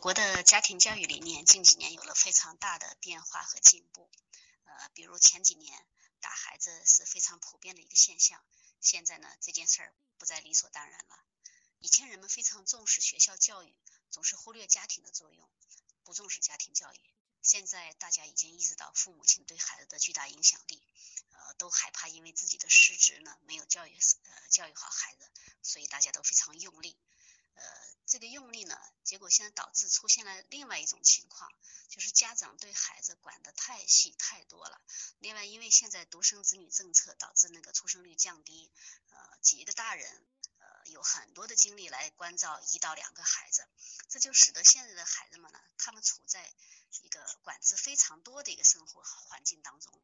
国的家庭教育理念近几年有了非常大的变化和进步，呃，比如前几年打孩子是非常普遍的一个现象，现在呢这件事儿不再理所当然了。以前人们非常重视学校教育，总是忽略家庭的作用，不重视家庭教育。现在大家已经意识到父母亲对孩子的巨大影响力，呃，都害怕因为自己的失职呢没有教育呃教育好孩子，所以大家都非常用力。这个用力呢，结果现在导致出现了另外一种情况，就是家长对孩子管得太细太多了。另外，因为现在独生子女政策导致那个出生率降低，呃，几个大人呃有很多的精力来关照一到两个孩子，这就使得现在的孩子们呢，他们处在一个管制非常多的一个生活环境当中。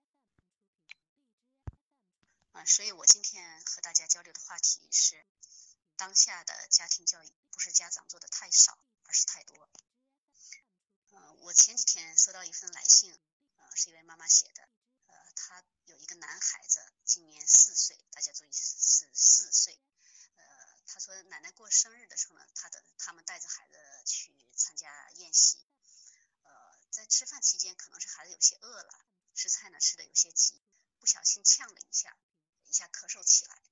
嗯，所以我今天和大家交流的话题是。当下的家庭教育不是家长做的太少，而是太多。嗯，我前几天收到一份来信，呃，是一位妈妈写的，呃，她有一个男孩子，今年四岁，大家注意是是四岁。呃，她说奶奶过生日的时候呢，她的他们带着孩子去参加宴席，呃，在吃饭期间可能是孩子有些饿了，吃菜呢吃的有些急，不小心呛了一下，一下咳嗽起来。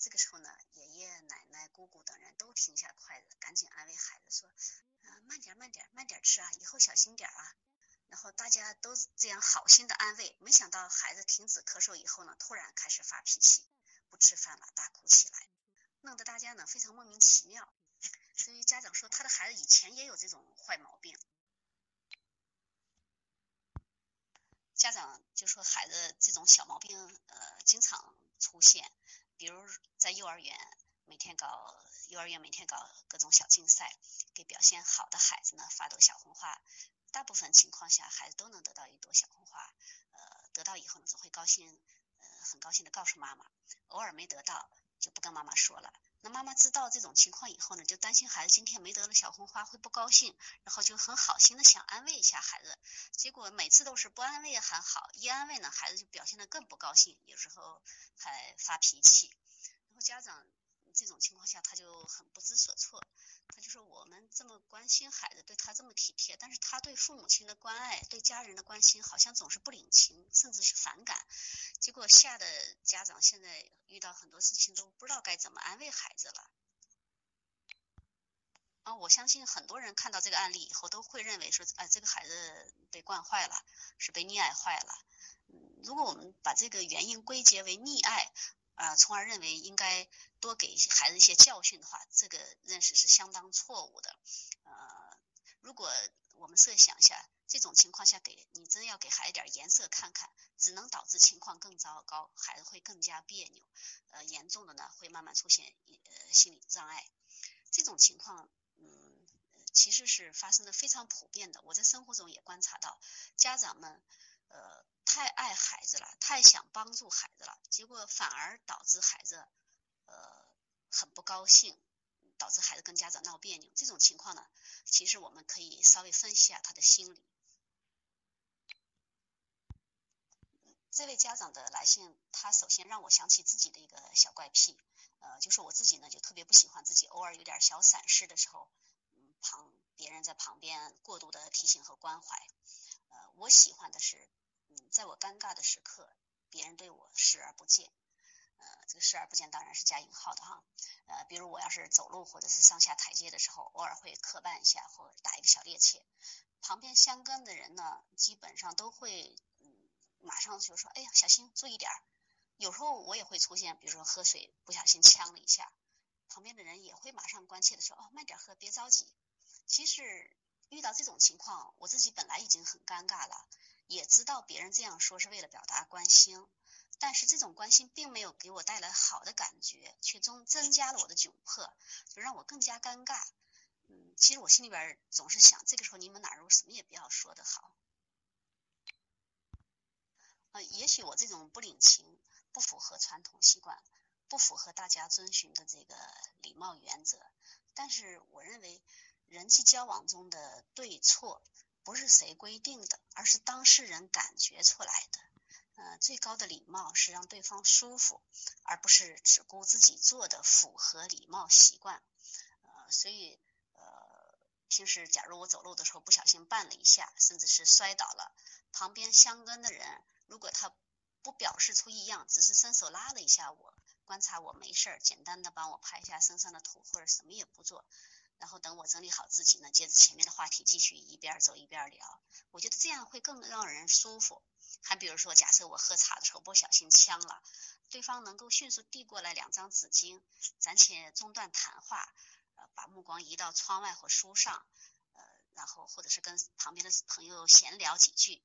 这个时候呢，爷爷奶奶、姑姑等人都停下筷子，赶紧安慰孩子说：“啊，慢点，慢点，慢点吃啊，以后小心点啊。”然后大家都这样好心的安慰，没想到孩子停止咳嗽以后呢，突然开始发脾气，不吃饭了，大哭起来，弄得大家呢非常莫名其妙。所以家长说，他的孩子以前也有这种坏毛病。家长就说，孩子这种小毛病，呃，经常出现。比如在幼儿园，每天搞幼儿园每天搞各种小竞赛，给表现好的孩子呢发朵小红花。大部分情况下，孩子都能得到一朵小红花。呃，得到以后呢，总会高兴，呃，很高兴的告诉妈妈。偶尔没得到，就不跟妈妈说了。那妈妈知道这种情况以后呢，就担心孩子今天没得了小红花会不高兴，然后就很好心的想安慰一下孩子。结果每次都是不安慰还好，一安慰呢，孩子就表现的更不高兴，有时候还发脾气。然后家长这种情况下他就很不知所措，他就说我们这么关心孩子，对他这么体贴，但是他对父母亲的关爱、对家人的关心好像总是不领情，甚至是反感。结果吓得家长现在遇到很多事情都不知道该怎么安慰孩子了。啊，我相信很多人看到这个案例以后都会认为说，哎，这个孩子被惯坏了，是被溺爱坏了。如果我们把这个原因归结为溺爱，啊，从而认为应该多给孩子一些教训的话，这个认识是相当错误的。呃，如果我们设想一下。这种情况下，给你真要给孩子点颜色看看，只能导致情况更糟糕，孩子会更加别扭，呃，严重的呢会慢慢出现呃心理障碍。这种情况，嗯，其实是发生的非常普遍的。我在生活中也观察到，家长们呃太爱孩子了，太想帮助孩子了，结果反而导致孩子呃很不高兴。导致孩子跟家长闹别扭，这种情况呢，其实我们可以稍微分析一下他的心理。这位家长的来信，他首先让我想起自己的一个小怪癖，呃，就是我自己呢就特别不喜欢自己偶尔有点小闪失的时候，旁别人在旁边过度的提醒和关怀，呃，我喜欢的是，嗯，在我尴尬的时刻，别人对我视而不见。呃，这个视而不见当然是加引号的哈。呃，比如我要是走路或者是上下台阶的时候，偶尔会磕绊一下或者打一个小趔趄，旁边相跟的人呢，基本上都会嗯马上就说，哎呀，小心注意点儿。有时候我也会出现，比如说喝水不小心呛了一下，旁边的人也会马上关切的说，哦，慢点喝，别着急。其实遇到这种情况，我自己本来已经很尴尬了，也知道别人这样说是为了表达关心。但是这种关心并没有给我带来好的感觉，却增增加了我的窘迫，就让我更加尴尬。嗯，其实我心里边总是想，这个时候你们哪如什么也不要说的好。呃，也许我这种不领情，不符合传统习惯，不符合大家遵循的这个礼貌原则。但是我认为，人际交往中的对错不是谁规定的，而是当事人感觉出来的。呃，最高的礼貌是让对方舒服，而不是只顾自己做的符合礼貌习惯。呃，所以呃，平时假如我走路的时候不小心绊了一下，甚至是摔倒了，旁边相跟的人如果他不表示出异样，只是伸手拉了一下我，观察我没事儿，简单的帮我拍一下身上的土或者什么也不做，然后等我整理好自己呢，接着前面的话题继续一边走一边聊，我觉得这样会更让人舒服。还比如说，假设我喝茶的时候不小心呛了，对方能够迅速递过来两张纸巾，暂且中断谈话，呃，把目光移到窗外或书上，呃，然后或者是跟旁边的朋友闲聊几句，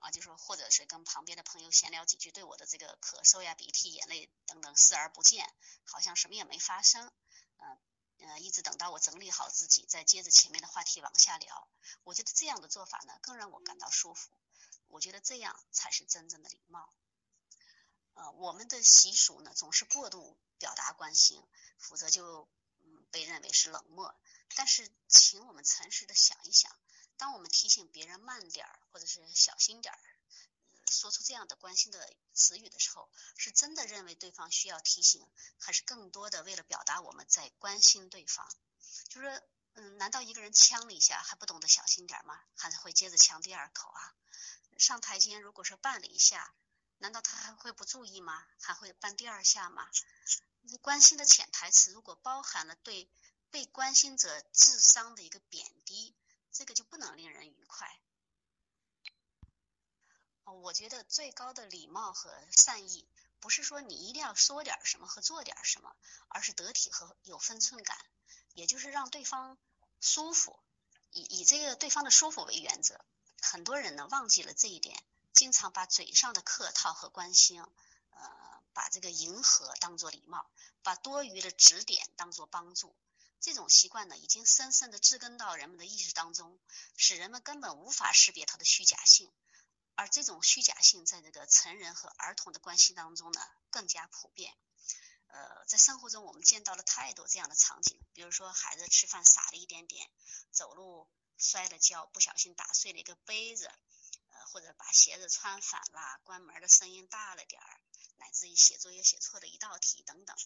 啊，就说或者是跟旁边的朋友闲聊几句，对我的这个咳嗽呀、鼻涕、眼泪等等视而不见，好像什么也没发生，嗯。呃，一直等到我整理好自己，再接着前面的话题往下聊。我觉得这样的做法呢，更让我感到舒服。我觉得这样才是真正的礼貌。呃，我们的习俗呢，总是过度表达关心，否则就嗯被认为是冷漠。但是，请我们诚实的想一想，当我们提醒别人慢点儿，或者是小心点儿。说出这样的关心的词语的时候，是真的认为对方需要提醒，还是更多的为了表达我们在关心对方？就是，嗯，难道一个人呛了一下还不懂得小心点儿吗？还是会接着呛第二口啊？上台阶如果说绊了一下，难道他还会不注意吗？还会绊第二下吗？关心的潜台词如果包含了对被关心者智商的一个贬低，这个就不能令人愉快。我觉得最高的礼貌和善意，不是说你一定要说点什么和做点什么，而是得体和有分寸感，也就是让对方舒服，以以这个对方的舒服为原则。很多人呢忘记了这一点，经常把嘴上的客套和关心，呃，把这个迎合当做礼貌，把多余的指点当做帮助。这种习惯呢，已经深深的植根到人们的意识当中，使人们根本无法识别它的虚假性。而这种虚假性在这个成人和儿童的关系当中呢更加普遍。呃，在生活中我们见到了太多这样的场景，比如说孩子吃饭洒了一点点，走路摔了跤，不小心打碎了一个杯子，或者把鞋子穿反了，关门的声音大了点儿，乃至于写作业写错了一道题等等。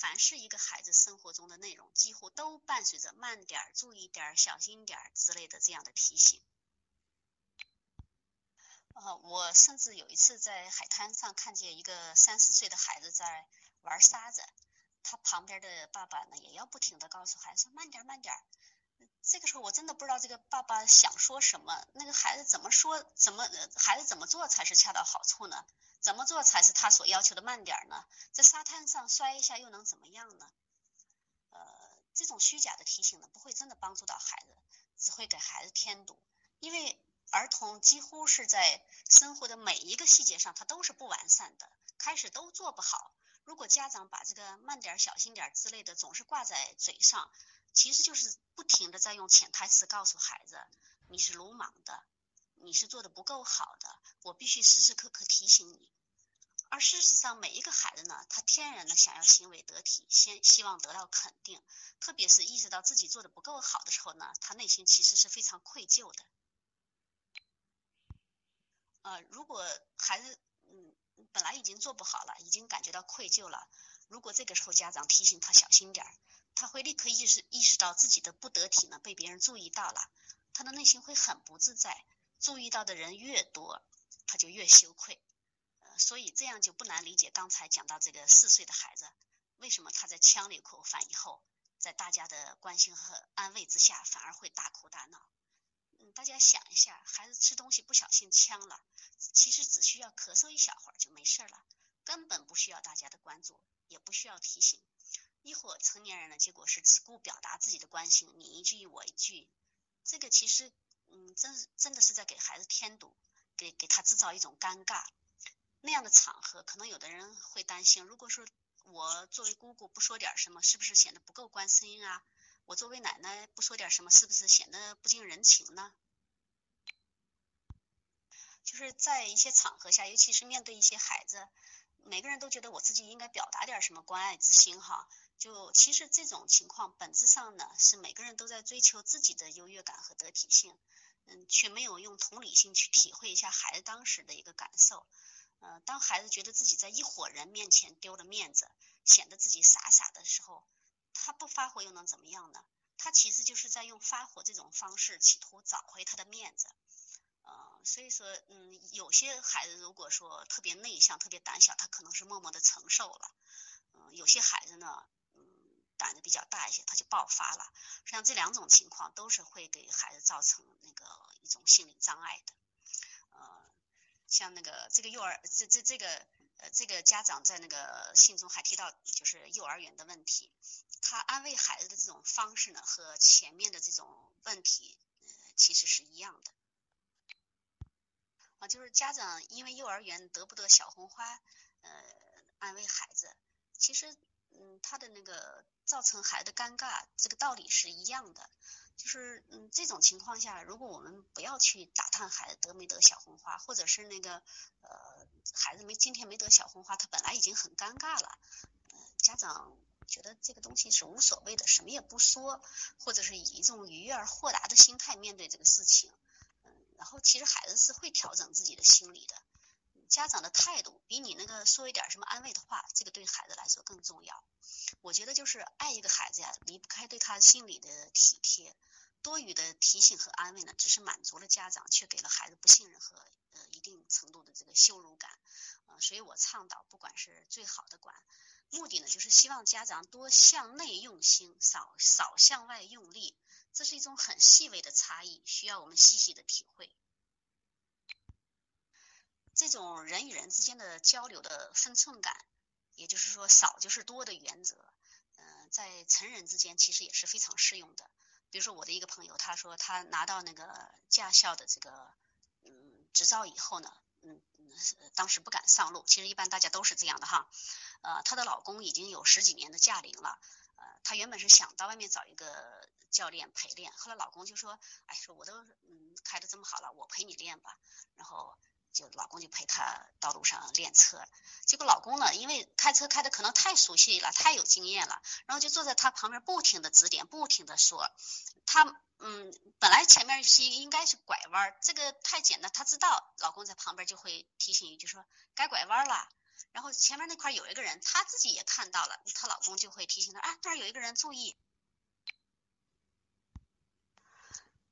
凡是一个孩子生活中的内容，几乎都伴随着慢点儿、注意点儿、小心点儿之类的这样的提醒。呃，我甚至有一次在海滩上看见一个三四岁的孩子在玩沙子，他旁边的爸爸呢也要不停的告诉孩子慢点慢点。这个时候我真的不知道这个爸爸想说什么，那个孩子怎么说怎么孩子怎么做才是恰到好处呢？怎么做才是他所要求的慢点呢？在沙滩上摔一下又能怎么样呢？呃，这种虚假的提醒呢，不会真的帮助到孩子，只会给孩子添堵，因为。儿童几乎是在生活的每一个细节上，他都是不完善的，开始都做不好。如果家长把这个慢点、小心点之类的总是挂在嘴上，其实就是不停的在用潜台词告诉孩子：你是鲁莽的，你是做的不够好的，我必须时时刻刻提醒你。而事实上，每一个孩子呢，他天然的想要行为得体，先希望得到肯定，特别是意识到自己做的不够好的时候呢，他内心其实是非常愧疚的。呃，如果孩子嗯本来已经做不好了，已经感觉到愧疚了，如果这个时候家长提醒他小心点儿，他会立刻意识意识到自己的不得体呢被别人注意到了，他的内心会很不自在，注意到的人越多，他就越羞愧，呃，所以这样就不难理解刚才讲到这个四岁的孩子，为什么他在呛了一口饭以后，在大家的关心和安慰之下，反而会大哭大闹。嗯大家想一下，孩子吃东西不小心呛了，其实只需要咳嗽一小会儿就没事了，根本不需要大家的关注，也不需要提醒。一伙成年人呢，结果是只顾表达自己的关心，你一句我一句，这个其实，嗯，真真的是在给孩子添堵，给给他制造一种尴尬。那样的场合，可能有的人会担心，如果说我作为姑姑不说点什么，是不是显得不够关心啊？我作为奶奶不说点什么，是不是显得不近人情呢？就是在一些场合下，尤其是面对一些孩子，每个人都觉得我自己应该表达点什么关爱之心哈。就其实这种情况本质上呢，是每个人都在追求自己的优越感和得体性，嗯，却没有用同理心去体会一下孩子当时的一个感受。呃，当孩子觉得自己在一伙人面前丢了面子，显得自己傻傻的时候，他不发火又能怎么样呢？他其实就是在用发火这种方式，企图找回他的面子。呃，所以说，嗯，有些孩子如果说特别内向、特别胆小，他可能是默默的承受了。嗯，有些孩子呢，胆子比较大一些，他就爆发了。实际上这两种情况都是会给孩子造成那个一种心理障碍的。呃，像那个这个幼儿，这这这个呃这个家长在那个信中还提到，就是幼儿园的问题。他安慰孩子的这种方式呢，和前面的这种问题，呃，其实是一样的。啊，就是家长因为幼儿园得不得小红花，呃，安慰孩子，其实，嗯，他的那个造成孩子尴尬，这个道理是一样的。就是，嗯，这种情况下，如果我们不要去打探孩子得没得小红花，或者是那个，呃，孩子没今天没得小红花，他本来已经很尴尬了，嗯，家长。觉得这个东西是无所谓的，什么也不说，或者是以一种愉悦而豁达的心态面对这个事情，嗯，然后其实孩子是会调整自己的心理的。家长的态度比你那个说一点什么安慰的话，这个对孩子来说更重要。我觉得就是爱一个孩子呀，离不开对他心理的体贴。多余的提醒和安慰呢，只是满足了家长，却给了孩子不信任和呃一定程度的这个羞辱感。呃，所以我倡导，不管是最好的管。目的呢，就是希望家长多向内用心，少少向外用力。这是一种很细微的差异，需要我们细细的体会。这种人与人之间的交流的分寸感，也就是说少就是多的原则，嗯，在成人之间其实也是非常适用的。比如说我的一个朋友，他说他拿到那个驾校的这个嗯执照以后呢。嗯，当时不敢上路。其实一般大家都是这样的哈。呃，她的老公已经有十几年的驾龄了。呃，她原本是想到外面找一个教练陪练，后来老公就说：“哎，说我都嗯开的这么好了，我陪你练吧。”然后。就老公就陪她道路上练车，结果老公呢，因为开车开的可能太熟悉了，太有经验了，然后就坐在她旁边不停的指点，不停的说，她嗯，本来前面是应该是拐弯，这个太简单，她知道老公在旁边就会提醒一句说该拐弯了，然后前面那块有一个人，她自己也看到了，她老公就会提醒她，啊那儿有一个人注意，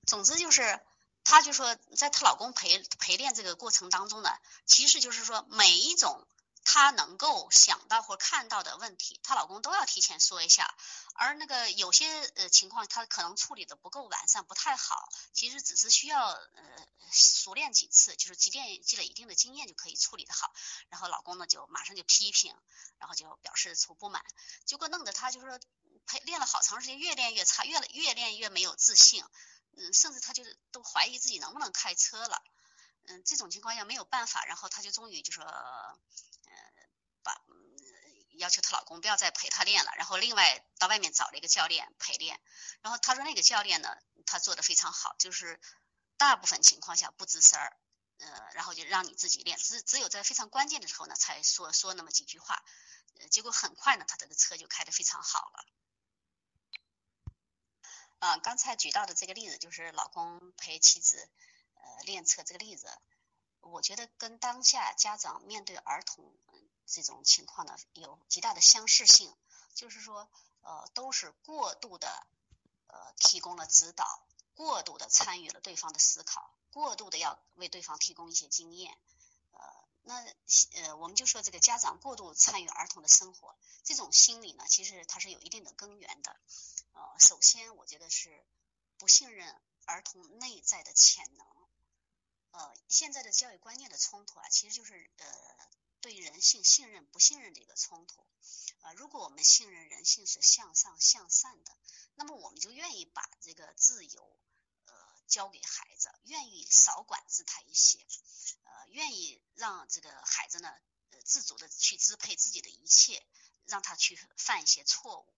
总之就是。她就说，在她老公陪陪练这个过程当中呢，其实就是说每一种她能够想到或看到的问题，她老公都要提前说一下。而那个有些呃情况，她可能处理的不够完善，不太好，其实只是需要呃熟练几次，就是积淀积累一定的经验就可以处理的好。然后老公呢就马上就批评，然后就表示出不满，结果弄得她就是说陪练了好长时间，越练越差，越越练越没有自信。嗯，甚至他就都怀疑自己能不能开车了。嗯，这种情况下没有办法，然后他就终于就说，呃，把要求她老公不要再陪她练了，然后另外到外面找了一个教练陪练。然后他说那个教练呢，他做的非常好，就是大部分情况下不吱声儿，呃，然后就让你自己练，只只有在非常关键的时候呢，才说说那么几句话。呃，结果很快呢，他这个车就开得非常好了。啊，刚才举到的这个例子就是老公陪妻子呃练车这个例子，我觉得跟当下家长面对儿童这种情况呢有极大的相似性，就是说呃都是过度的呃提供了指导，过度的参与了对方的思考，过度的要为对方提供一些经验，那呃我们就说这个家长过度参与儿童的生活，这种心理呢其实它是有一定的根源的。呃，首先我觉得是不信任儿童内在的潜能。呃，现在的教育观念的冲突啊，其实就是呃对人性信任不信任的一个冲突。呃，如果我们信任人性是向上向善的，那么我们就愿意把这个自由交给孩子，愿意少管制他一些，呃，愿意让这个孩子呢呃自主的去支配自己的一切，让他去犯一些错误。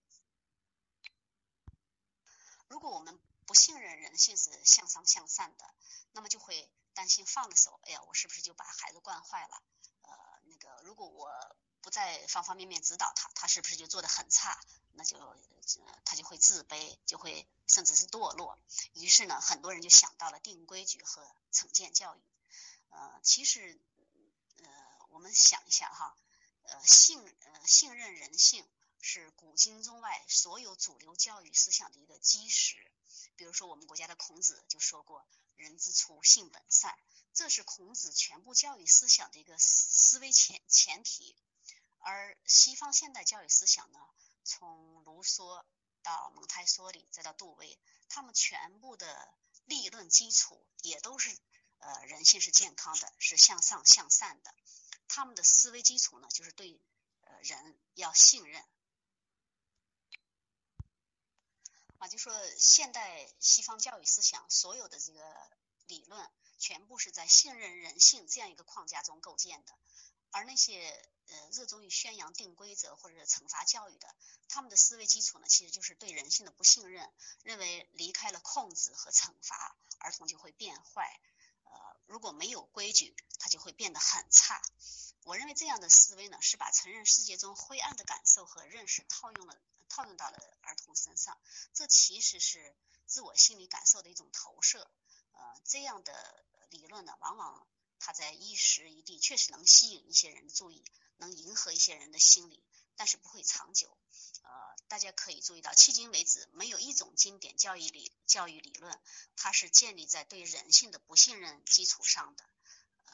如果我们不信任人性是向上向善的，那么就会担心放了手，哎呀，我是不是就把孩子惯坏了？呃，那个如果我不在方方面面指导他，他是不是就做的很差？那就他就会自卑，就会甚至是堕落。于是呢，很多人就想到了定规矩和惩戒教育。呃，其实呃，我们想一下哈，呃，信呃信任人性。是古今中外所有主流教育思想的一个基石。比如说，我们国家的孔子就说过“人之初，性本善”，这是孔子全部教育思想的一个思维前前提。而西方现代教育思想呢，从卢梭到蒙台梭利，再到杜威，他们全部的立论基础也都是呃人性是健康的，是向上向善的。他们的思维基础呢，就是对呃人要信任。啊，就说现代西方教育思想所有的这个理论，全部是在信任人性这样一个框架中构建的，而那些。呃，热衷于宣扬定规则或者惩罚教育的，他们的思维基础呢，其实就是对人性的不信任，认为离开了控制和惩罚，儿童就会变坏。呃，如果没有规矩，他就会变得很差。我认为这样的思维呢，是把成人世界中灰暗的感受和认识套用了，套用到了儿童身上。这其实是自我心理感受的一种投射。呃，这样的理论呢，往往它在一时一地确实能吸引一些人的注意。能迎合一些人的心理，但是不会长久。呃，大家可以注意到，迄今为止，没有一种经典教育理教育理论，它是建立在对人性的不信任基础上的。呃，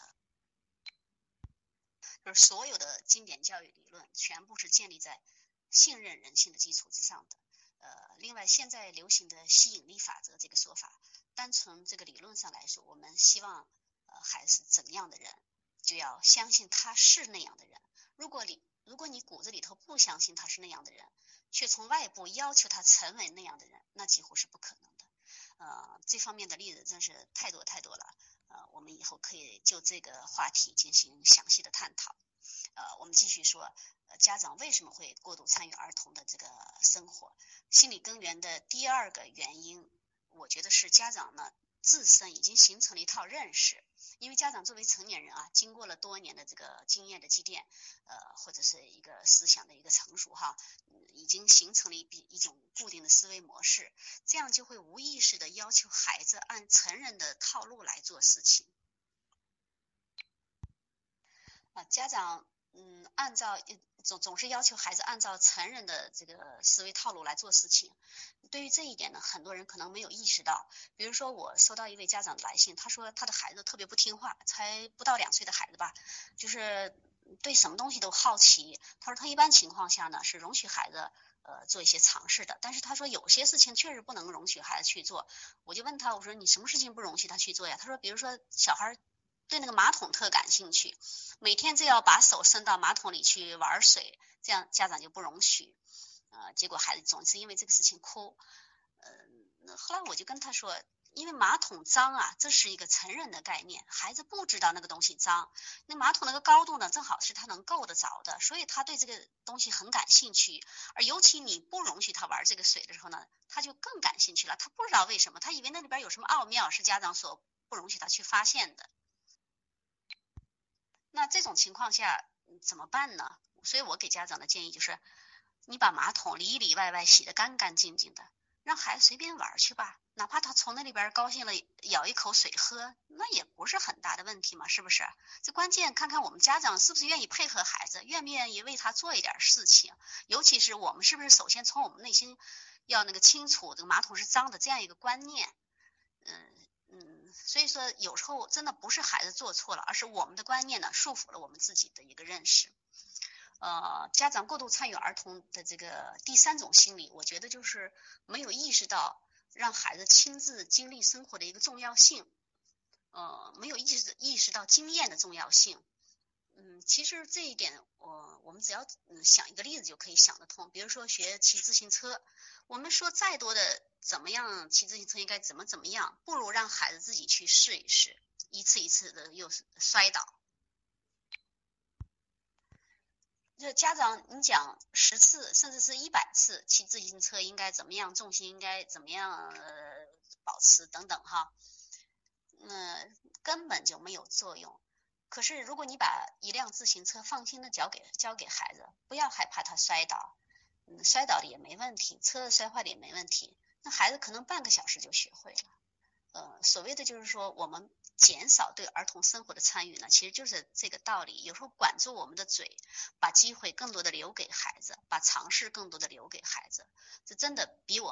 就是所有的经典教育理论，全部是建立在信任人性的基础之上的。呃，另外，现在流行的吸引力法则这个说法，单从这个理论上来说，我们希望孩子怎样的人，就要相信他是那样的人。如果你如果你骨子里头不相信他是那样的人，却从外部要求他成为那样的人，那几乎是不可能的。呃，这方面的例子真是太多太多了。呃，我们以后可以就这个话题进行详细的探讨。呃，我们继续说，家长为什么会过度参与儿童的这个生活？心理根源的第二个原因，我觉得是家长呢自身已经形成了一套认识。因为家长作为成年人啊，经过了多年的这个经验的积淀，呃，或者是一个思想的一个成熟哈，已经形成了一笔一种固定的思维模式，这样就会无意识的要求孩子按成人的套路来做事情。啊，家长。按照总总是要求孩子按照成人的这个思维套路来做事情。对于这一点呢，很多人可能没有意识到。比如说，我收到一位家长的来信，他说他的孩子特别不听话，才不到两岁的孩子吧，就是对什么东西都好奇。他说他一般情况下呢是容许孩子呃做一些尝试的，但是他说有些事情确实不能容许孩子去做。我就问他，我说你什么事情不容许他去做呀？他说，比如说小孩。对那个马桶特感兴趣，每天就要把手伸到马桶里去玩水，这样家长就不容许，呃，结果孩子总是因为这个事情哭，呃，后来我就跟他说，因为马桶脏啊，这是一个成人的概念，孩子不知道那个东西脏，那马桶那个高度呢，正好是他能够得着的，所以他对这个东西很感兴趣，而尤其你不容许他玩这个水的时候呢，他就更感兴趣了，他不知道为什么，他以为那里边有什么奥妙，是家长所不容许他去发现的。那这种情况下怎么办呢？所以我给家长的建议就是，你把马桶里里外外洗得干干净净的，让孩子随便玩去吧，哪怕他从那里边高兴了咬一口水喝，那也不是很大的问题嘛，是不是？这关键看看我们家长是不是愿意配合孩子，愿不愿意为他做一点事情，尤其是我们是不是首先从我们内心要那个清楚这个马桶是脏的这样一个观念，所以说有时候真的不是孩子做错了，而是我们的观念呢束缚了我们自己的一个认识。呃，家长过度参与儿童的这个第三种心理，我觉得就是没有意识到让孩子亲自经历生活的一个重要性，呃，没有意识意识到经验的重要性。嗯，其实这一点，我我们只要嗯想一个例子就可以想得通。比如说学骑自行车，我们说再多的怎么样骑自行车应该怎么怎么样，不如让孩子自己去试一试，一次一次的又摔倒。就家长你讲十次甚至是一百次骑自行车应该怎么样，重心应该怎么样呃保持等等哈，嗯，根本就没有作用。可是，如果你把一辆自行车放心的交给交给孩子，不要害怕他摔倒，嗯，摔倒了也没问题，车子摔坏了也没问题，那孩子可能半个小时就学会了。呃，所谓的就是说，我们减少对儿童生活的参与呢，其实就是这个道理。有时候管住我们的嘴，把机会更多的留给孩子，把尝试更多的留给孩子，这真的比我们。